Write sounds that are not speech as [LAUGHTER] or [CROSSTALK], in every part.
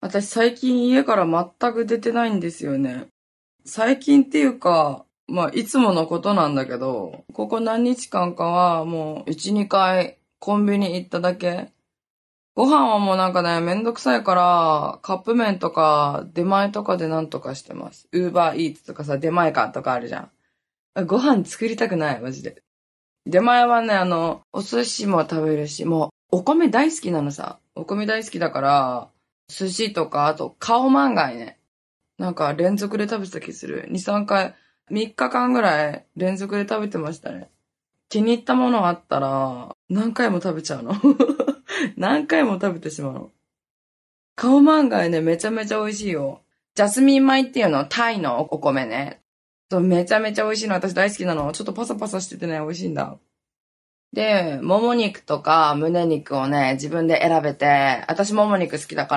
私最近家から全く出てないんですよね。最近っていうか、まあ、いつものことなんだけど、ここ何日間かはもう1、2回コンビニ行っただけ。ご飯はもうなんかね、めんどくさいから、カップ麺とか出前とかでなんとかしてます。ウーバーイーツとかさ、出前館とかあるじゃん。ご飯作りたくない、マジで。出前はね、あの、お寿司も食べるし、もう、お米大好きなのさ。お米大好きだから、寿司とか、あと、顔漫画ね。なんか連続で食べてた気する。2、3回、3日間ぐらい連続で食べてましたね。気に入ったものあったら、何回も食べちゃうの。[LAUGHS] 何回も食べてしまうの。顔漫画ね、めちゃめちゃ美味しいよ。ジャスミン米っていうの、タイのお米ね。そうめちゃめちゃ美味しいの。私大好きなの。ちょっとパサパサしててね、美味しいんだ。で、もも肉とか胸肉をね、自分で選べて、私もも肉好きだか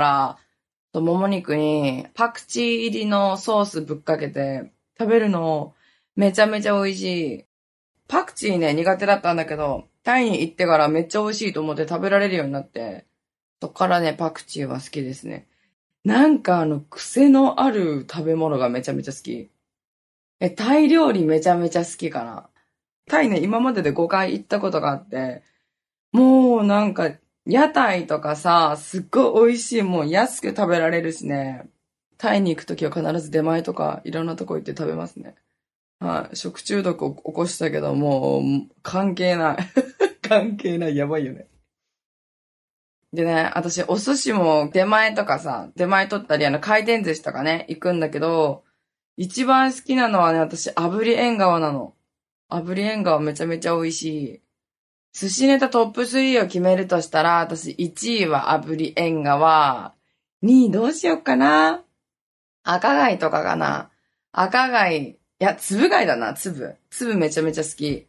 ら、もも肉にパクチー入りのソースぶっかけて食べるのめちゃめちゃ美味しい。パクチーね、苦手だったんだけど、タイに行ってからめっちゃ美味しいと思って食べられるようになって、そっからね、パクチーは好きですね。なんかあの、癖のある食べ物がめちゃめちゃ好き。え、タイ料理めちゃめちゃ好きかな。タイね、今までで5回行ったことがあって、もうなんか、屋台とかさ、すっごい美味しいもん安く食べられるしね。タイに行くときは必ず出前とかいろんなとこ行って食べますね。はい、食中毒を起こしたけど、もう、関係ない。[LAUGHS] 関係ない。やばいよね。でね、私、お寿司も出前とかさ、出前取ったり、あの、回転寿司とかね、行くんだけど、一番好きなのはね、私、炙り縁側なの。炙り縁側めちゃめちゃ美味しい。寿司ネタトップ3を決めるとしたら、私1位は炙り縁側。2位どうしよっかな赤貝とかかな赤貝。いや、粒貝だな、粒。粒めちゃめちゃ好き。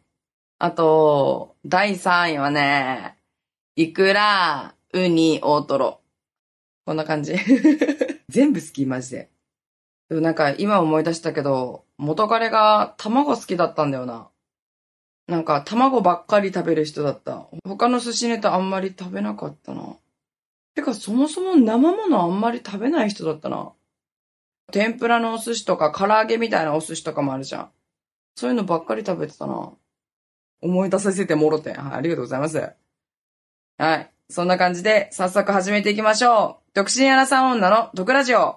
あと、第3位はね、イクラ、ウニ、大トロ。こんな感じ。[LAUGHS] 全部好き、マジで。でもなんか今思い出したけど、元彼が卵好きだったんだよな。なんか卵ばっかり食べる人だった。他の寿司ネタあんまり食べなかったな。てかそもそも生ものあんまり食べない人だったな。天ぷらのお寿司とか唐揚げみたいなお寿司とかもあるじゃん。そういうのばっかり食べてたな。思い出させてもろて。はい、ありがとうございます。はい。そんな感じで早速始めていきましょう。独身アラサー女の毒ラジオ。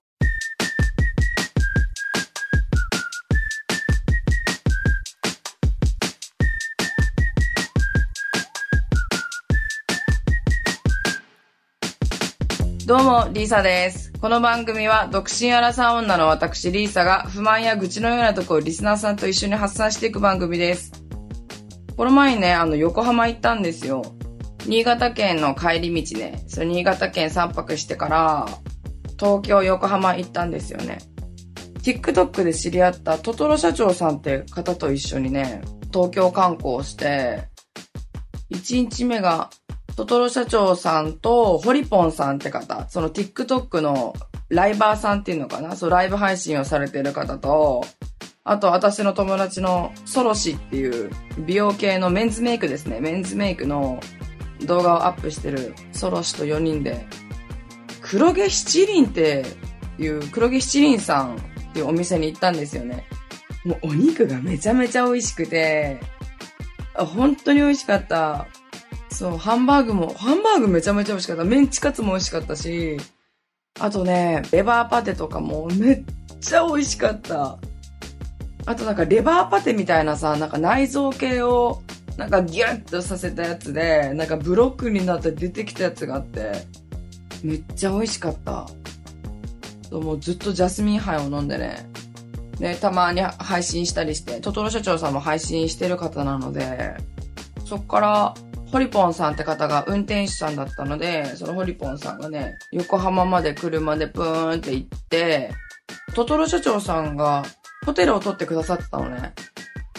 どうも、リーサです。この番組は、独身アラサー女の私、リーサが、不満や愚痴のようなとこをリスナーさんと一緒に発散していく番組です。この前ね、あの、横浜行ったんですよ。新潟県の帰り道ね、それ新潟県3泊してから、東京、横浜行ったんですよね。TikTok で知り合ったトトロ社長さんって方と一緒にね、東京観光して、1日目がトトロ社長さんと、ホリポンさんって方、その TikTok のライバーさんっていうのかな？そう、ライブ配信をされてる方と、あと私の友達のソロシっていう美容系のメンズメイクですね。メンズメイクの動画をアップしてるソロシと4人で、黒毛七輪っていう黒毛七輪さんっていうお店に行ったんですよね。もうお肉がめちゃめちゃ美味しくて、本当に美味しかった。そう、ハンバーグも、ハンバーグめちゃめちゃ美味しかった。メンチカツも美味しかったし、あとね、レバーパテとかもめっちゃ美味しかった。あとなんかレバーパテみたいなさ、なんか内臓系をなんかギュッとさせたやつで、なんかブロックになって出てきたやつがあって、めっちゃ美味しかった。もうずっとジャスミン杯を飲んでね、ね、たまに配信したりして、トトロ社長さんも配信してる方なので、そっからホリポンさんって方が運転手さんだったので、そのホリポンさんがね、横浜まで車でプーンって行って、トトロ社長さんがホテルを取ってくださってたのね。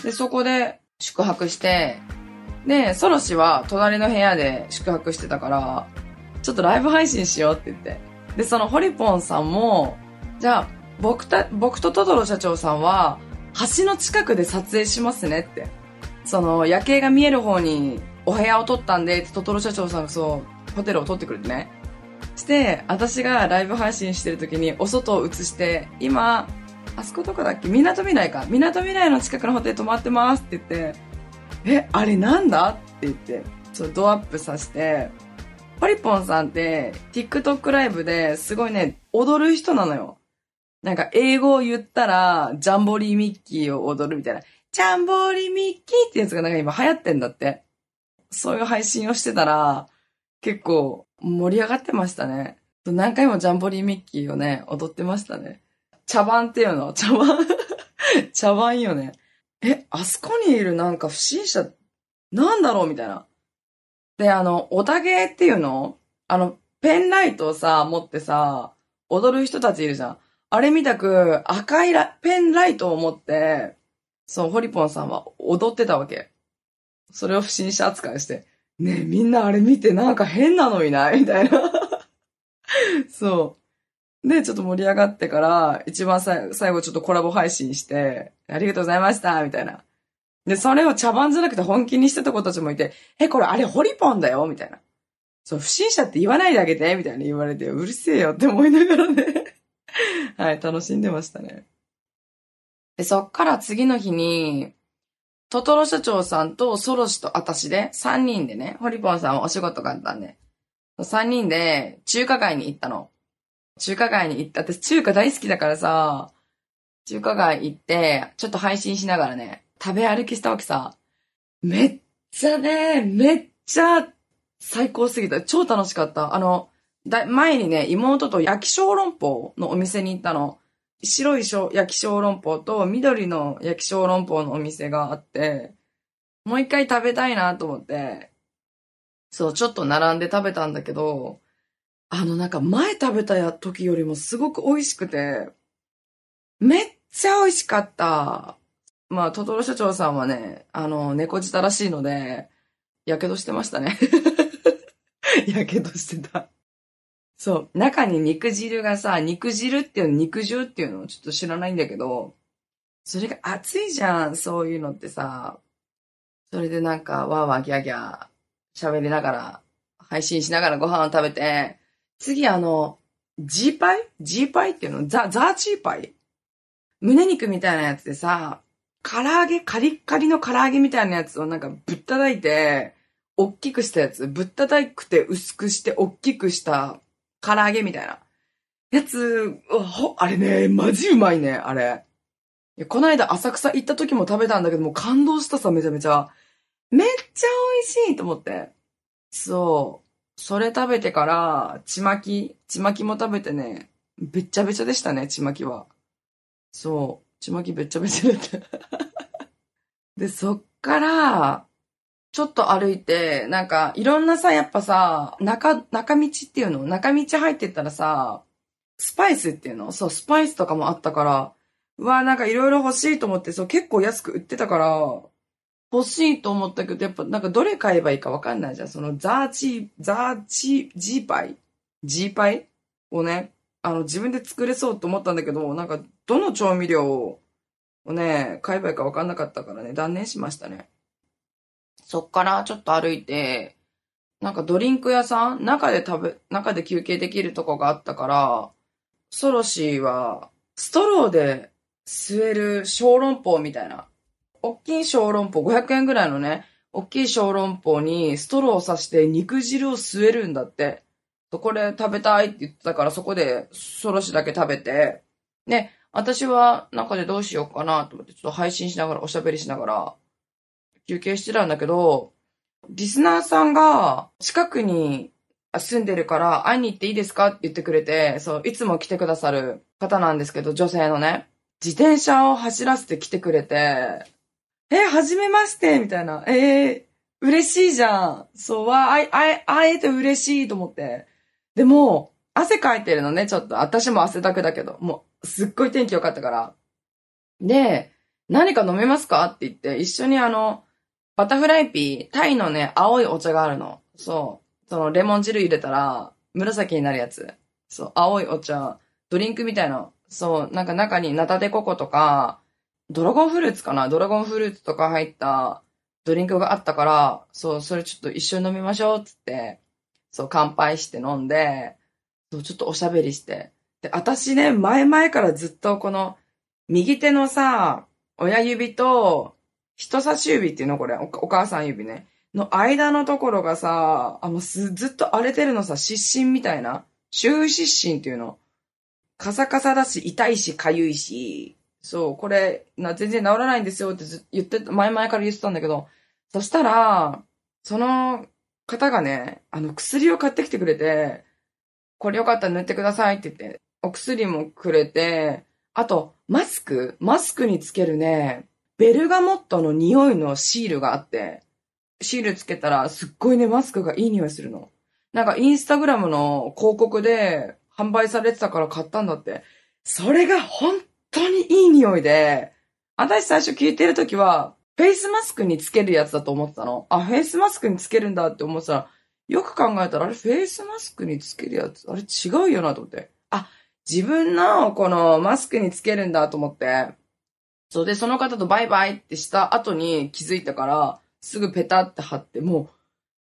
で、そこで宿泊して、で、ソロ氏は隣の部屋で宿泊してたから、ちょっとライブ配信しようって言って。で、そのホリポンさんも、じゃあ、僕た、僕とトトロ社長さんは、橋の近くで撮影しますねって。その、夜景が見える方にお部屋を取ったんで、トトロ社長さんがそう、ホテルを取ってくれてね。して、私がライブ配信してる時にお外を映して、今、あそこどこだっけ？港未来か。港未来の近くのホテル泊まってますって言って、え、あれなんだ？って言って、そう、ドアップさせて、ポリポンさんって、TikTok ライブですごいね、踊る人なのよ。なんか、英語を言ったら、ジャンボリーミッキーを踊るみたいな。ジャンボリーミッキーってやつがなんか今流行ってんだって。そういう配信をしてたら、結構盛り上がってましたね。何回もジャンボリーミッキーをね、踊ってましたね。茶番っていうの茶番 [LAUGHS] 茶番よね。え、あそこにいるなんか不審者、なんだろうみたいな。で、あの、おたげっていうの？あの、ペンライトをさ、持ってさ、踊る人たちいるじゃん。あれみたく赤いラペンライトを持って、そう、ホリポンさんは踊ってたわけ。それを不審者扱いして、ねえ、みんなあれ見てなんか変なのいない？[LAUGHS] みたいな。そう。で、ちょっと盛り上がってから、一番最最後ちょっとコラボ配信して、ありがとうございましたみたいな。で、それを茶番じゃなくて本気にしてた子たちもいて、え、これあれホリポンだよ？みたいな。そう、不審者って言わないであげてみたいな言われて、うるせえよって思いながらね。はい、楽しんでましたね。で、そっから次の日に、トトロ社長さんとソロシと私で、3人でね、ホリポンさんはお仕事があったんで、3人で中華街に行ったの。中華街に行った。私中華大好きだからさ、中華街行って、ちょっと配信しながらね、食べ歩きしたわけさ。めっちゃね、めっちゃ最高すぎた。超楽しかった。あの、だ前にね、妹と焼き小籠包のお店に行ったの。白い焼き小籠包と緑の焼き小籠包のお店があって、もう一回食べたいなと思って、そう、ちょっと並んで食べたんだけど、あのなんか前食べた時よりもすごく美味しくて、めっちゃ美味しかった。まあ、トトロ社長さんはね、あの、猫舌らしいので、やけどしてましたね。[LAUGHS] やけどしてた。そう。中に肉汁がさ、肉汁っていうの、肉汁っていうのをちょっと知らないんだけど、それが熱いじゃん、そういうのってさ。それでなんか、わーわーギャーギャー喋りながら、配信しながらご飯を食べて、次あの、ジーパイ？ジーパイっていうの？ザ、ザーチーパイ？胸肉みたいなやつでさ、唐揚げ、カリッカリの唐揚げみたいなやつをなんかぶったたいて、大きくしたやつ、ぶったたくて薄くして大きくした唐揚げみたいな。やつ、あれね、マジうまいね、あれ。いやこの間浅草行った時も食べたんだけど、も感動したさ、めちゃめちゃ。めっちゃ美味しいと思って。そう。それ食べてから、ちまき、ちまきも食べてね、べっちゃべちゃでしたね、ちまきは。そう。ちまきべっちゃべちゃだった。[LAUGHS] で、そっから、ちょっと歩いて、なんか、いろんなさ、やっぱさ、中、中道っていうの？中道入ってったらさ、スパイスっていうの？そう、スパイスとかもあったから、うわ、なんかいろいろ欲しいと思って、そう、結構安く売ってたから、欲しいと思ったけど、やっぱなんかどれ買えばいいかわかんないじゃん。そのザーチー、ザーチー、ジーパイ？ジーパイ？をね、あの、自分で作れそうと思ったんだけど、なんか、どの調味料をね、買えばいいかわかんなかったからね、断念しましたね。そっからちょっと歩いて、なんかドリンク屋さん中で食べ、中で休憩できるとこがあったから、ソロシーは、ストローで吸える小籠包みたいな。大きい小籠包、500円ぐらいのね、大きい小籠包にストローを刺して肉汁を吸えるんだって。こで食べたいって言ってたから、そこでソロシだけ食べて、で、私は中でどうしようかなと思って、ちょっと配信しながら、おしゃべりしながら、休憩してたんだけど、リスナーさんが近くに住んでるから会いに行っていいですかって言ってくれて、そう、いつも来てくださる方なんですけど、女性のね、自転車を走らせて来てくれて、え、はじめましてみたいな。えー、嬉しいじゃん。そう、わ、あ、あ、会えて嬉しいと思って。でも、汗かいてるのね、ちょっと。私も汗だくだけど。もう、すっごい天気良かったから。で、何か飲めますかって言って、一緒にあの、バタフライピー、タイのね、青いお茶があるの。そう。その、レモン汁入れたら、紫になるやつ。そう、青いお茶、ドリンクみたいな。そう、なんか中にナタデココとか、ドラゴンフルーツかな？ドラゴンフルーツとか入ったドリンクがあったから、そう、それちょっと一緒に飲みましょうっつって、そう、乾杯して飲んで、そう、ちょっとおしゃべりして。で、私ね、前々からずっとこの、右手のさ、親指と、人差し指っていうの？これお、お母さん指ね。の間のところがさ、あの、す、ずっと荒れてるのさ、湿疹みたいな。終湿疹っていうの。カサカサだし、痛いし、かゆいし。そう、これ、な、全然治らないんですよってず言って、前々から言ってたんだけど、そしたら、その方がね、あの、薬を買ってきてくれて、これよかったら塗ってくださいって言って、お薬もくれて、あと、マスクマスクにつけるね、ベルガモットの匂いのシールがあって、シールつけたらすっごいね、マスクがいい匂いするの。なんかインスタグラムの広告で販売されてたから買ったんだって。それが本当にいい匂いで、私最初聞いてるときは、フェイスマスクにつけるやつだと思ってたの。あ、フェイスマスクにつけるんだって思ってたら、よく考えたら、あれフェイスマスクにつけるやつ、あれ違うよなと思って。あ、自分のこのマスクにつけるんだと思って。そうで、その方とバイバイってした後に気づいたから、すぐペタって貼って、もう、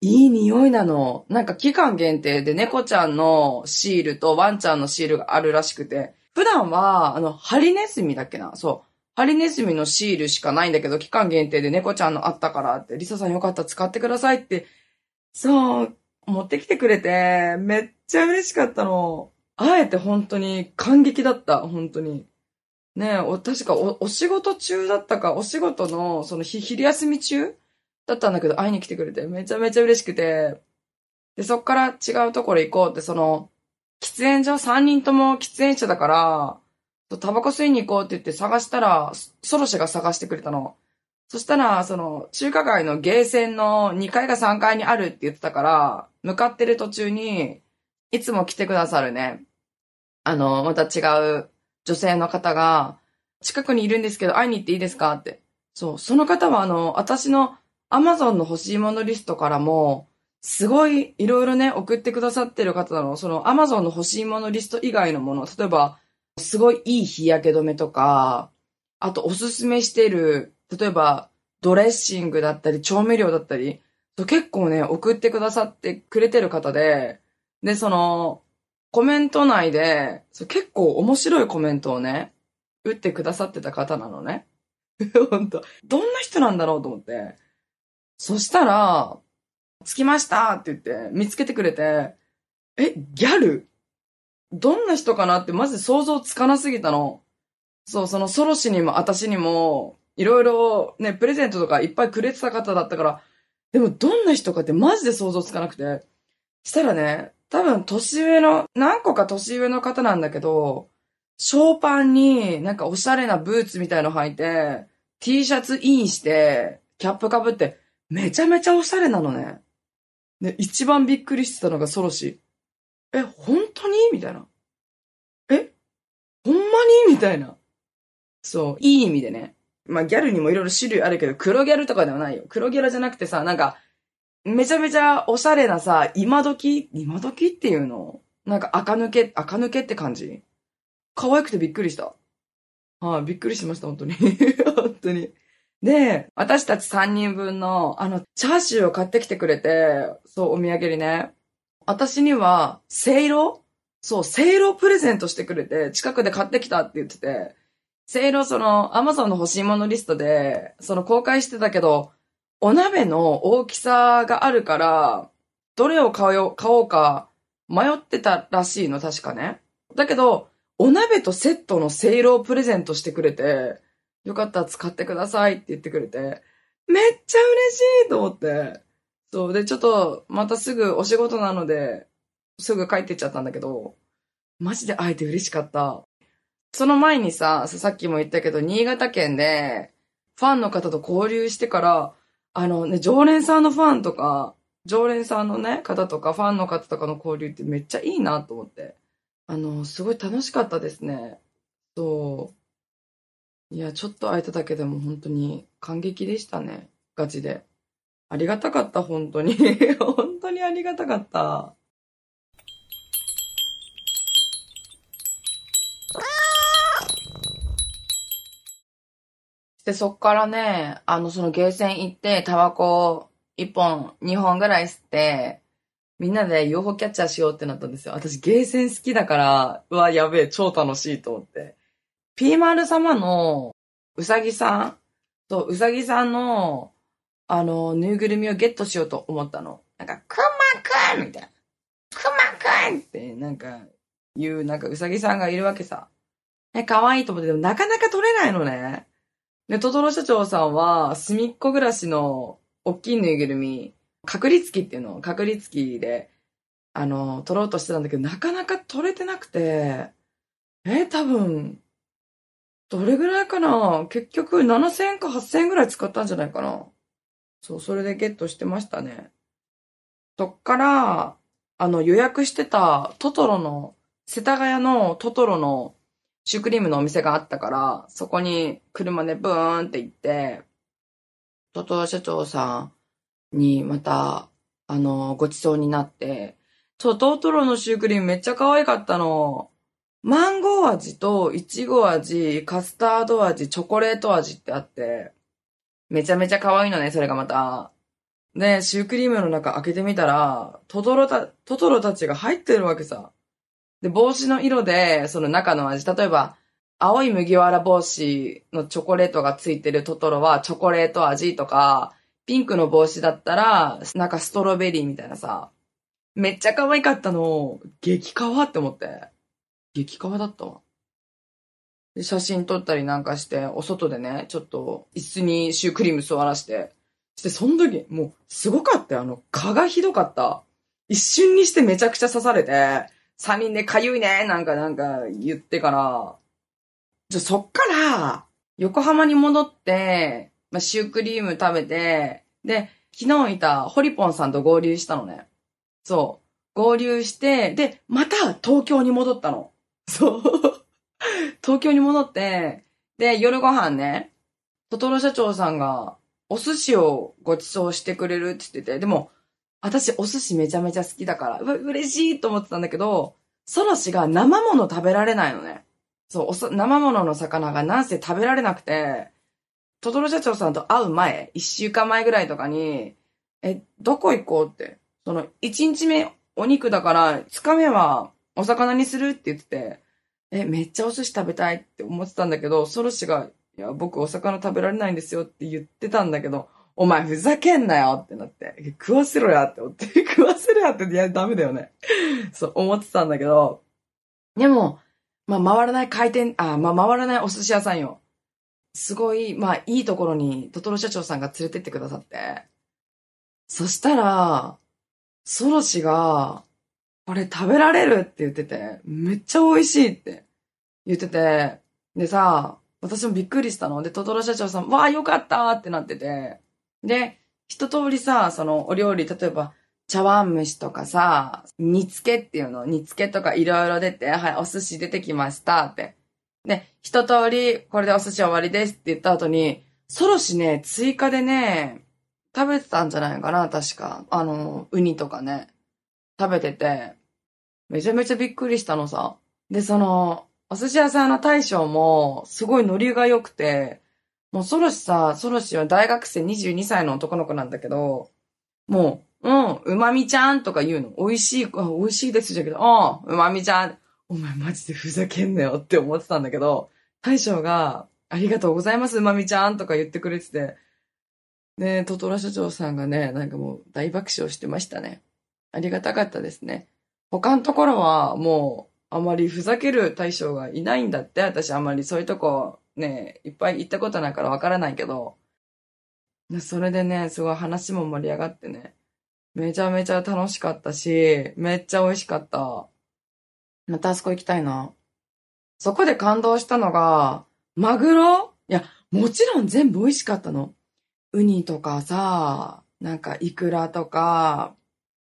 いい匂いなの。なんか期間限定で猫ちゃんのシールとワンちゃんのシールがあるらしくて、普段は、あの、ハリネズミだっけな？そう。ハリネズミのシールしかないんだけど、期間限定で猫ちゃんのあったからって、リサさんよかったら使ってくださいって、そう、持ってきてくれて、めっちゃ嬉しかったの。あえて本当に感激だった、本当に。ねえ、お、確かお、お仕事中だったか、お仕事の、そのひ、昼休み中だったんだけど、会いに来てくれて、めちゃめちゃ嬉しくて。で、そっから違うところ行こうって、その、喫煙所、3人とも喫煙者だから、タバコ吸いに行こうって言って探したら、ソロシが探してくれたの。そしたら、その、中華街のゲーセンの2階か3階にあるって言ってたから、向かってる途中に、いつも来てくださるね。あの、また違う女性の方が、近くにいるんですけど、会いに行っていいですかって。そう、その方はあの、私の Amazon の欲しいものリストからも、すごいいろいろね、送ってくださってる方なの。その Amazon の欲しいものリスト以外のもの、例えば、すごいいい日焼け止めとか、あとおすすめしてる、例えば、ドレッシングだったり、調味料だったり、結構ね、送ってくださってくれてる方で、で、その、コメント内で、結構面白いコメントをね、打ってくださってた方なのね。[LAUGHS] 本当どんな人なんだろうと思って。そしたら、着きましたって言って、見つけてくれて、え、ギャル？どんな人かな？ってマジ想像つかなすぎたの。そう、そのソロシにも私にも、いろいろね、プレゼントとかいっぱいくれてた方だったから、でもどんな人かってマジで想像つかなくて。したらね、多分年上の、何個か年上の方なんだけど、ショーパンになんかおしゃれなブーツみたいの履いて、T シャツインして、キャップかぶって、めちゃめちゃおしゃれなのね。で、一番びっくりしてたのがソロシ。え、本当に？みたいな。えほんまに？みたいな。そう、いい意味でね。まあ、ギャルにもいろいろ種類あるけど、黒ギャルとかではないよ。黒ギャルじゃなくてさ、なんか、めちゃめちゃおしゃれなさ、今時？今時？っていうの？なんか赤抜け、赤抜けって感じ？可愛くてびっくりした。はい、びっくりしました、本当に。[LAUGHS] 本当に。で、私たち3人分の、あの、チャーシューを買ってきてくれて、そう、お土産にね。私には、せいろそう、せいろプレゼントしてくれて、近くで買ってきたって言ってて、せいろその、アマゾンの欲しいものリストで、その公開してたけど、お鍋の大きさがあるから、どれを買おう買おうか迷ってたらしいの、確かね。だけど、お鍋とセットのせいろをプレゼントしてくれて、よかったら使ってくださいって言ってくれて、めっちゃ嬉しいと思って。そう。で、ちょっと、またすぐお仕事なので、すぐ帰ってっちゃったんだけど、マジで会えて嬉しかった。その前にさ、さっきも言ったけど、新潟県で、ファンの方と交流してから、あのね、常連さんのファンとか、常連さんのね、方とか、ファンの方とかの交流ってめっちゃいいなと思って。あの、すごい楽しかったですね。そう。いや、ちょっと会えただけでも本当に感激でしたね。ガチで。ありがたかった、本当に。[LAUGHS] 本当にありがたかった。で、そっからね、あの、そのゲーセン行って、タバコ1本、2本ぐらい吸って、みんなで UFO キャッチャーしようってなったんですよ。私ゲーセン好きだから、うわ、やべえ、超楽しいと思って。ピーマル様のうさぎさんと、うさぎさんの、あの、ぬいぐるみをゲットしようと思ったの。なんか、くまくんみたいな。くまくんって、なんか、いう、なんかうさぎさんがいるわけさ。え、可愛いと思って、でもなかなか取れないのね。で、トトロ社長さんは、隅っこ暮らしの、大きいぬいぐるみ、確率機っていうのを確率機で、あの、取ろうとしてたんだけど、なかなか取れてなくて、え、多分、どれぐらいかな？結局7000円か8000円ぐらい使ったんじゃないかなそう、それでゲットしてましたね。そっから、あの、予約してたトトロの、世田谷のトトロのシュークリームのお店があったから、そこに車でブーンって行って、トトロ社長さんにまた、あの、ごちそうになって、そう、トトロのシュークリームめっちゃ可愛かったの。マンゴー味とイチゴ味、カスタード味、チョコレート味ってあって、めちゃめちゃ可愛いのね、それがまた。で、シュークリームの中開けてみたら、トトロた、トトロたちが入ってるわけさ。で、帽子の色で、その中の味、例えば、青い麦わら帽子のチョコレートがついてるトトロはチョコレート味とか、ピンクの帽子だったら、なんかストロベリーみたいなさ。めっちゃ可愛かったの。激可愛って思って。激可愛だったわ。で、写真撮ったりなんかして、お外でね、ちょっと椅子にシュークリーム座らして。して、その時、もう、すごかったよ。あの、蚊がひどかった。一瞬にしてめちゃくちゃ刺されて、三人でかゆいね、なんかなんか言ってから、じゃ、そっから、横浜に戻って、まあ、シュークリーム食べて、で、昨日いたホリポンさんと合流したのね。そう。合流して、で、また東京に戻ったの。そう。[LAUGHS] 東京に戻って、で、夜ご飯ね、トトロ社長さんが、お寿司をご馳走してくれるって言ってて、でも、私お寿司めちゃめちゃ好きだから、う、嬉しいと思ってたんだけど、ソロシが生もの食べられないのね。そう、生ものの魚がなんせ食べられなくて、トトロ社長さんと会う前、一週間前ぐらいとかに、え、どこ行こうって。その、一日目お肉だから、二日目はお魚にするって言ってて、え、めっちゃお寿司食べたいって思ってたんだけど、ソロシが、いや、僕お魚食べられないんですよって言ってたんだけど、お前ふざけんなよってなって、食わせろやって思って、[LAUGHS] 食わせろやって、いや、ダメだよね。そう、思ってたんだけど、でも、まあ、回らない回転、あ、まあ、回らないお寿司屋さんよ。すごい、まあ、いいところに、トトロ社長さんが連れてってくださって。そしたら、ソロシが、これ食べられるって言ってて、めっちゃ美味しいって言ってて、でさ、私もびっくりしたの。で、トトロ社長さん、わあ、よかったってなってて。で、一通りさ、そのお料理、例えば、茶碗蒸しとかさ、煮付けっていうの、煮付けとかいろいろ出て、はい、お寿司出てきましたって。で、一通り、これでお寿司終わりですって言った後に、ソロシね、追加でね、食べてたんじゃないかな、確か。あの、ウニとかね、食べてて、めちゃめちゃびっくりしたのさ。で、その、お寿司屋さんの大将も、すごいノリが良くて、もうソロシさ、ソロシは大学生22歳の男の子なんだけど、もう、うん、うまみちゃんとか言うの。美味しい、あ美味しいですじゃけど、うん、うまみちゃん。お前マジでふざけんなよって思ってたんだけど、大将が、ありがとうございます、うまみちゃんとか言ってくれてて、ねトトロ社長さんがね、なんかもう大爆笑してましたね。ありがたかったですね。他のところはもう、あまりふざける大将がいないんだって、私あんまりそういうとこね、いっぱい行ったことないからわからないけど、それでね、すごい話も盛り上がってね、めちゃめちゃ楽しかったし、めっちゃ美味しかった。またあそこ行きたいな。そこで感動したのが、マグロ？いや、もちろん全部美味しかったの。ウニとかさ、なんかイクラとか、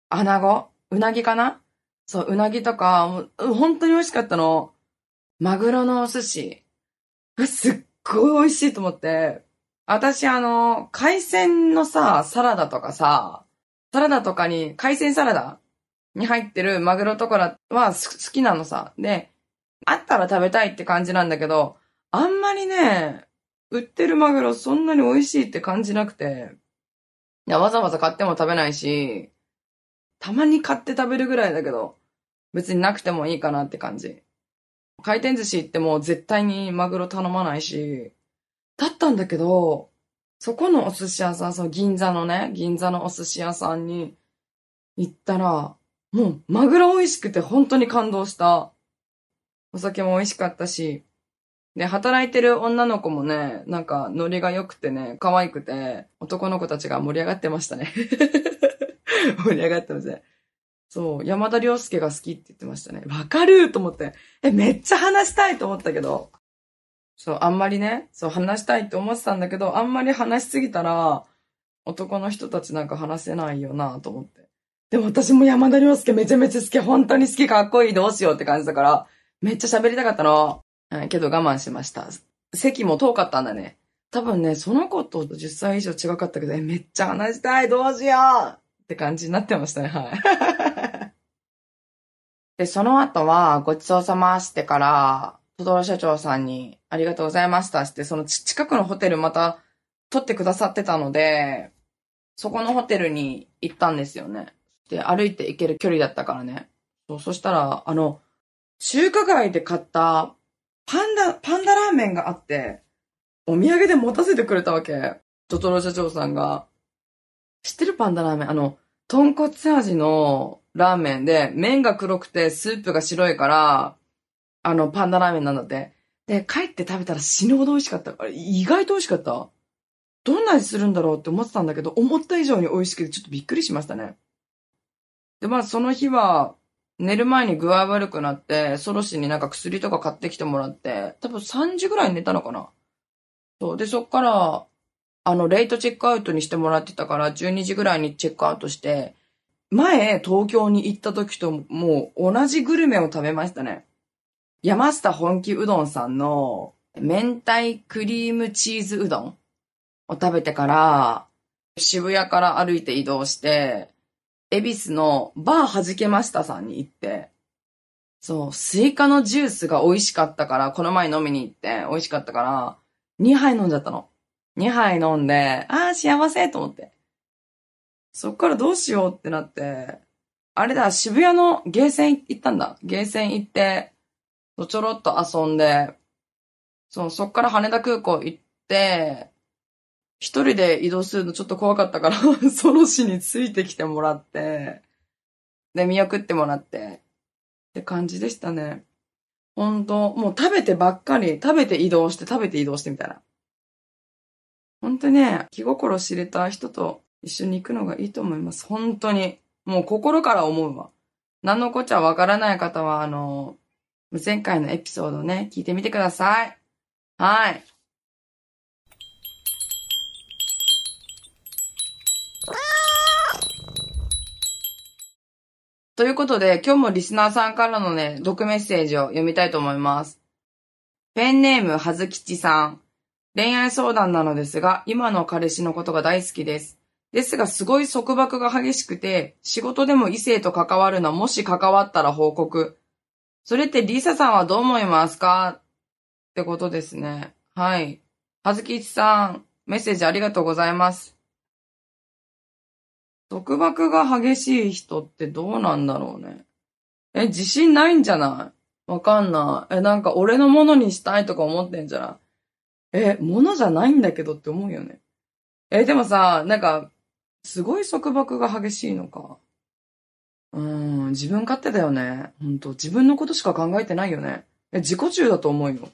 アナゴ？うなぎかな？そう、うなぎとか、本当に美味しかったの。マグロのお寿司。[LAUGHS] すっごい美味しいと思って。私あの、海鮮のさ、サラダとかさ、サラダとかに、海鮮サラダに入ってるマグロとかは好きなのさ。で、あったら食べたいって感じなんだけど、あんまりね、売ってるマグロそんなに美味しいって感じなくて、わざわざ買っても食べないし、たまに買って食べるぐらいだけど、別になくてもいいかなって感じ。回転寿司行っても絶対にマグロ頼まないし、だったんだけど、そこのお寿司屋さん、その銀座のね、銀座のお寿司屋さんに行ったら、もうマグロ美味しくて本当に感動した。お酒も美味しかったし、で、働いてる女の子もね、なんかノリが良くてね、可愛くて、男の子たちが盛り上がってましたね。[LAUGHS] 盛り上がってますね。そう、山田涼介が好きって言ってましたね。わかると思って。え、めっちゃ話したいと思ったけど。そう、あんまりね、そう、話したいって思ってたんだけど、あんまり話しすぎたら、男の人たちなんか話せないよなと思って。でも私も山田涼介めちゃめちゃ好き、本当に好き、かっこいい、どうしようって感じだから、めっちゃ喋りたかったの。はい、けど我慢しました。席も遠かったんだね。多分ね、その子と10歳以上違かったけど、え、めっちゃ話したい、どうしようって感じになってましたね、はい。で、その後は、ごちそうさましてから、トドロ社長さんに、ありがとうございましたして、その近くのホテルまた取ってくださってたので、そこのホテルに行ったんですよね。で、歩いて行ける距離だったからね。そう、そしたら、あの、中華街で買ったパンダ、パンダラーメンがあって、お土産で持たせてくれたわけ。トトロ社長さんが。知ってるパンダラーメン？あの、豚骨味のラーメンで、麺が黒くてスープが白いから、あの、パンダラーメンなんだって。で、帰って食べたら死ぬほど美味しかった。あれ、意外と美味しかった？どんな味するんだろうって思ってたんだけど、思った以上に美味しくてちょっとびっくりしましたね。で、まあその日は、寝る前に具合悪くなって、ソロシになんか薬とか買ってきてもらって、多分3時ぐらい寝たのかな。そう。で、そっから、あの、レイトチェックアウトにしてもらってたから、12時ぐらいにチェックアウトして、前、東京に行った時ともう同じグルメを食べましたね。山下本気うどんさんの明太クリームチーズうどんを食べてから、渋谷から歩いて移動して、恵比寿のバー弾けましたさんに行って、そう、スイカのジュースが美味しかったから、この前飲みに行って美味しかったから、2杯飲んじゃったの。2杯飲んで、ああ、幸せと思って。そっからどうしようってなって、あれだ、渋谷のゲーセン行ったんだ。ゲーセン行って、ちょろっと遊んで、そう、そっから羽田空港行って、一人で移動するのちょっと怖かったから [LAUGHS] その市についてきてもらって、で、見送ってもらって、って感じでしたね。ほんと、もう食べてばっかり、食べて移動して、食べて移動してみたいな。ほんとね、気心知れた人と一緒に行くのがいいと思います。本当に。もう心から思うわ。何のこっちゃわからない方は、あの、前回のエピソードね、聞いてみてください。はい。ということで、今日もリスナーさんからのね、読メッセージを読みたいと思います。ペンネームはずきちさん。恋愛相談なのですが、今の彼氏のことが大好きです。ですが、すごい束縛が激しくて、仕事でも異性と関わるのもし関わったら報告。それってリサさんはどう思いますか？ってことですね。はい。はずきいちさん、メッセージありがとうございます。束縛が激しい人ってどうなんだろうね。え、自信ないんじゃない？わかんない。え、なんか俺のものにしたいとか思ってんじゃない？え、ものじゃないんだけどって思うよね。え、でもさ、なんか、すごい束縛が激しいのか。うん、自分勝手だよね。ほんと、自分のことしか考えてないよね。え、自己中だと思うよ。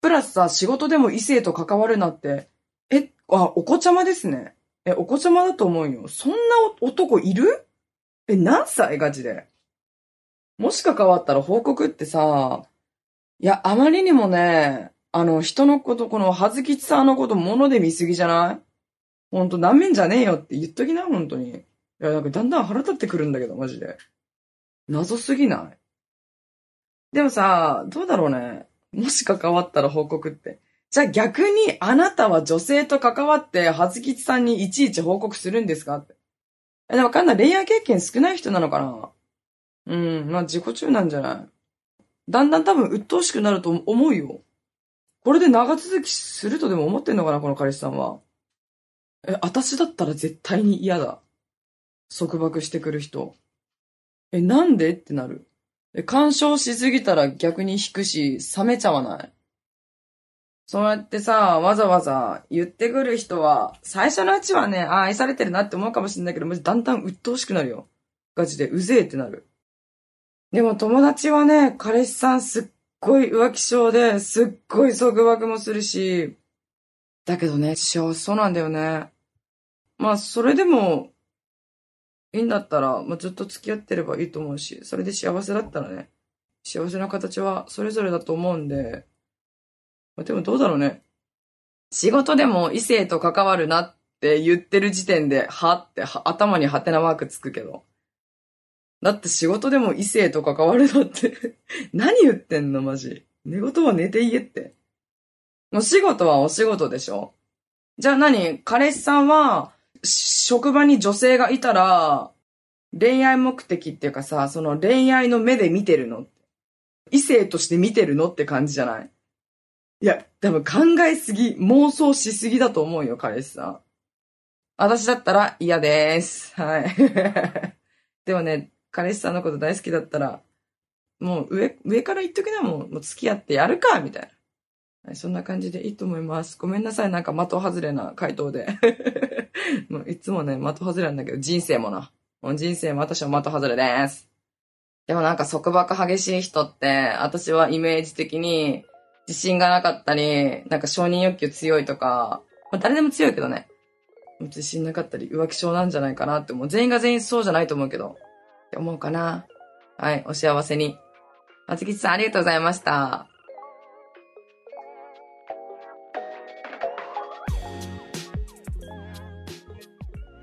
プラスさ、仕事でも異性と関わるなって、え、あ、お子ちゃまですね。え、お子様だと思うよ。そんな男いる？え、何歳ガチで？もし関わったら報告ってさ、いや、あまりにもね、あの、人のこと、この、はずきちさんのこと、物で見すぎじゃない？ほんと、なめんじゃねえよって言っときな、ほんとに。いや、なんかだんだん腹立ってくるんだけど、マジで。謎すぎない？でもさ、どうだろうね。もし関わったら報告って。じゃあ逆にあなたは女性と関わってはずきちさんにいちいち報告するんですかって。え、わかんない。恋愛経験少ない人なのかな？うん、まあ自己中なんじゃない？だんだん多分鬱陶しくなると思うよ。これで長続きするとでも思ってんのかなこの彼氏さんは？え、私だったら絶対に嫌だ。束縛してくる人。え、なんでってなる。え、干渉しすぎたら逆に引くし、冷めちゃわないそうやってさ、わざわざ言ってくる人は、最初のうちはね、あ愛されてるなって思うかもしれないけど、だんだん鬱陶しくなるよ。ガチで、うぜえってなる。でも友達はね、彼氏さんすっごい浮気症で、すっごい束縛もするし、だけどね、幸せそうなんだよね。まあ、それでも、いいんだったら、まあ、ずっと付き合ってればいいと思うし、それで幸せだったらね、幸せな形はそれぞれだと思うんで、まあ、でもどうだろうね。仕事でも異性と関わるなって言ってる時点で、はって頭にハテナマークつくけど。だって仕事でも異性と関わるのって [LAUGHS] 何言ってんのマジ。寝言は寝て言えって。お仕事はお仕事でしょじゃあ何？彼氏さんは、職場に女性がいたら、恋愛目的っていうかさ、その恋愛の目で見てるの？異性として見てるのって感じじゃない？いや、多分考えすぎ、妄想しすぎだと思うよ、彼氏さん。私だったら嫌です。はい。[LAUGHS] でもね、彼氏さんのこと大好きだったら、もう上、上から言っときなもん、もう付き合ってやるか、みたいな。はい、そんな感じでいいと思います。ごめんなさい、なんか的外れな回答で。[LAUGHS] もういつもね、的外れなんだけど、人生もな。もう人生も私は的外れです。でもなんか束縛激しい人って、私はイメージ的に自信がなかったり、なんか承認欲求強いとか、まあ、誰でも強いけどね。自信なかったり浮気症なんじゃないかなって思う。全員が全員そうじゃないと思うけど。って思うかな。はい、お幸せに。松吉さんありがとうございました。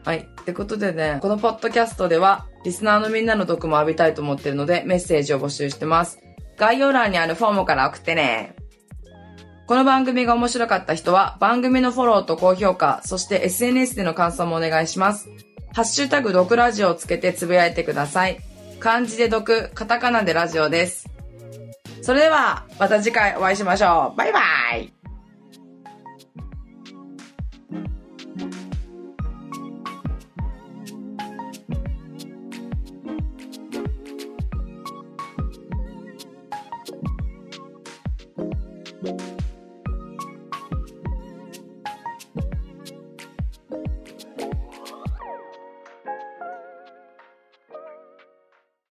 はい。ってことでね、このポッドキャストでは、リスナーのみんなの毒も浴びたいと思ってるので、メッセージを募集してます。概要欄にあるフォームから送ってね。この番組が面白かった人は、番組のフォローと高評価、そして SNS での感想もお願いします。ハッシュタグ毒ラジオをつけてつぶやいてください。漢字で毒、カタカナでラジオです。それでは、また次回お会いしましょう。バイバイ